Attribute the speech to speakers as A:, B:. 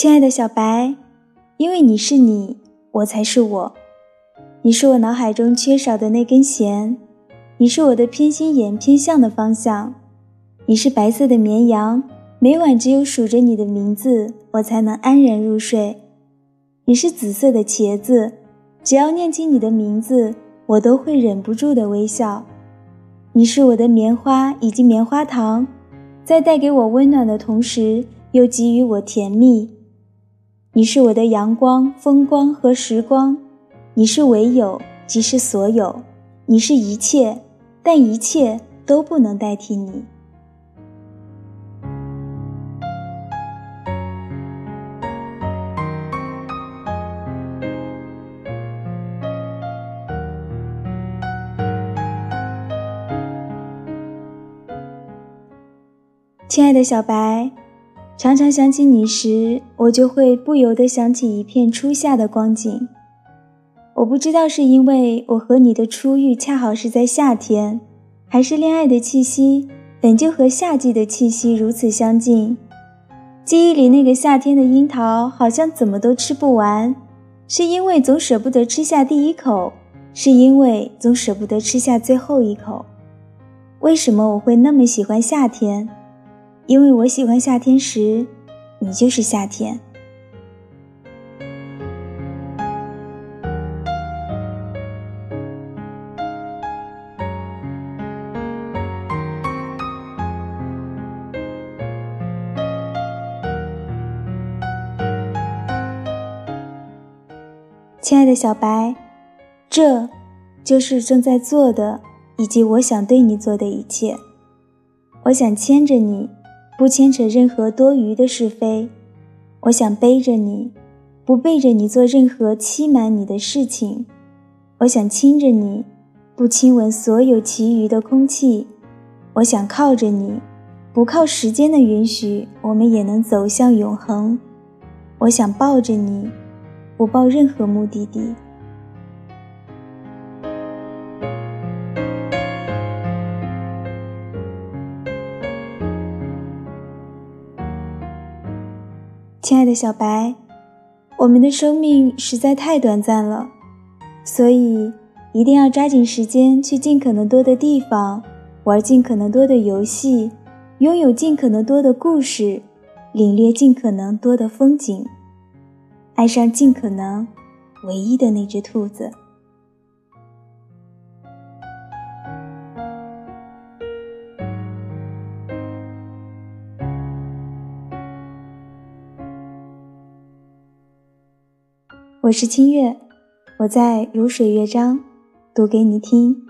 A: 亲爱的小白，因为你是你，我才是我。你是我脑海中缺少的那根弦，你是我的偏心眼偏向的方向。你是白色的绵羊，每晚只有数着你的名字，我才能安然入睡。你是紫色的茄子，只要念起你的名字，我都会忍不住的微笑。你是我的棉花以及棉花糖，在带给我温暖的同时，又给予我甜蜜。你是我的阳光、风光和时光，你是唯有，即是所有，你是一切，但一切都不能代替你。亲爱的小白，常常想起你时，我就会不由得想起一片初夏的光景。我不知道是因为我和你的初遇恰好是在夏天，还是恋爱的气息本就和夏季的气息如此相近。记忆里那个夏天的樱桃好像怎么都吃不完，是因为总舍不得吃下第一口，是因为总舍不得吃下最后一口。为什么我会那么喜欢夏天？因为我喜欢夏天时，你就是夏天。亲爱的小白，这就是正在做的，以及我想对你做的一切。我想牵着你。不牵扯任何多余的是非，我想背着你，不背着你做任何欺瞒你的事情。我想亲着你，不亲吻所有其余的空气。我想靠着你，不靠时间的允许，我们也能走向永恒。我想抱着你，不抱任何目的地。亲爱的小白，我们的生命实在太短暂了，所以一定要抓紧时间去尽可能多的地方，玩尽可能多的游戏，拥有尽可能多的故事，领略尽可能多的风景，爱上尽可能唯一的那只兔子。我是清月，我在如水乐章，读给你听。